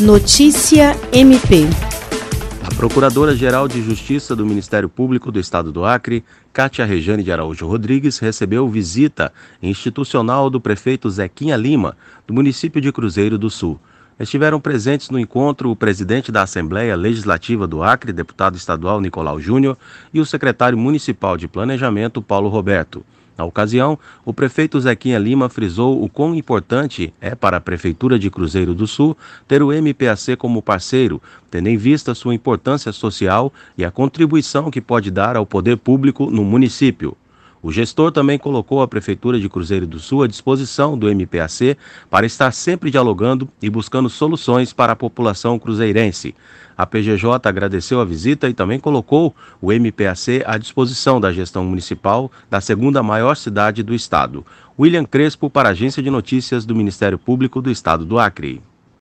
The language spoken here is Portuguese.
Notícia MP. A Procuradora-Geral de Justiça do Ministério Público do Estado do Acre, Cátia Rejane de Araújo Rodrigues, recebeu visita institucional do prefeito Zequinha Lima, do município de Cruzeiro do Sul. Estiveram presentes no encontro o presidente da Assembleia Legislativa do Acre, deputado estadual Nicolau Júnior, e o secretário municipal de Planejamento, Paulo Roberto. Na ocasião, o prefeito Zequinha Lima frisou o quão importante é para a Prefeitura de Cruzeiro do Sul ter o MPAC como parceiro, tendo em vista sua importância social e a contribuição que pode dar ao poder público no município. O gestor também colocou a Prefeitura de Cruzeiro do Sul à disposição do MPAC para estar sempre dialogando e buscando soluções para a população cruzeirense. A PGJ agradeceu a visita e também colocou o MPAC à disposição da gestão municipal da segunda maior cidade do estado. William Crespo, para a Agência de Notícias do Ministério Público do Estado do Acre.